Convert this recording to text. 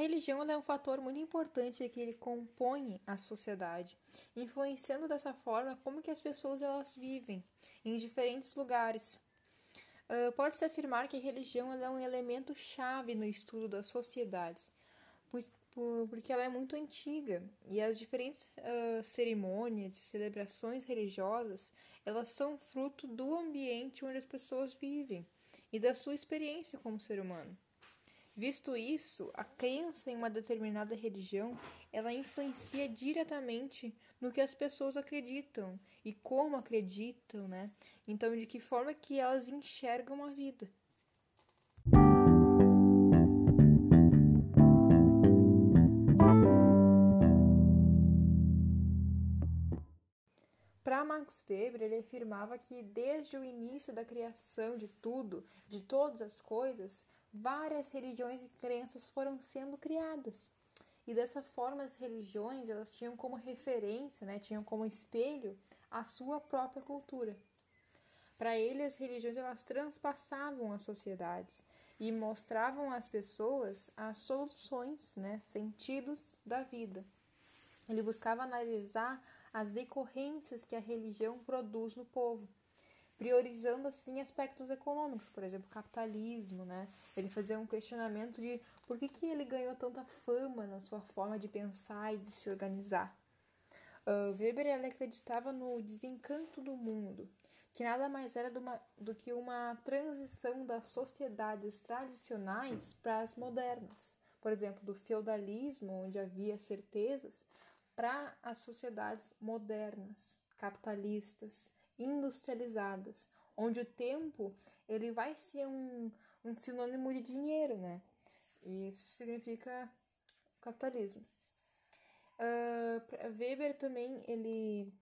religião é um fator muito importante que ele compõe a sociedade, influenciando dessa forma como que as pessoas elas vivem em diferentes lugares. Uh, Pode-se afirmar que a religião é um elemento chave no estudo das sociedades, pois, por, porque ela é muito antiga e as diferentes uh, cerimônias e celebrações religiosas elas são fruto do ambiente onde as pessoas vivem e da sua experiência como ser humano. Visto isso, a crença em uma determinada religião, ela influencia diretamente no que as pessoas acreditam e como acreditam, né? Então, de que forma que elas enxergam a vida. Para Max Weber, ele afirmava que desde o início da criação de tudo, de todas as coisas, várias religiões e crenças foram sendo criadas. E dessa forma as religiões elas tinham como referência, né, tinham como espelho a sua própria cultura. Para ele as religiões elas transpassavam as sociedades e mostravam às pessoas as soluções, né, sentidos da vida. Ele buscava analisar as decorrências que a religião produz no povo priorizando assim aspectos econômicos, por exemplo, capitalismo, né? Ele fazia um questionamento de por que, que ele ganhou tanta fama na sua forma de pensar e de se organizar. Uh, Weber ele acreditava no desencanto do mundo, que nada mais era uma, do que uma transição das sociedades tradicionais para as modernas. Por exemplo, do feudalismo, onde havia certezas, para as sociedades modernas, capitalistas, industrializadas, onde o tempo ele vai ser um, um sinônimo de dinheiro, né? E isso significa capitalismo. Uh, Weber também ele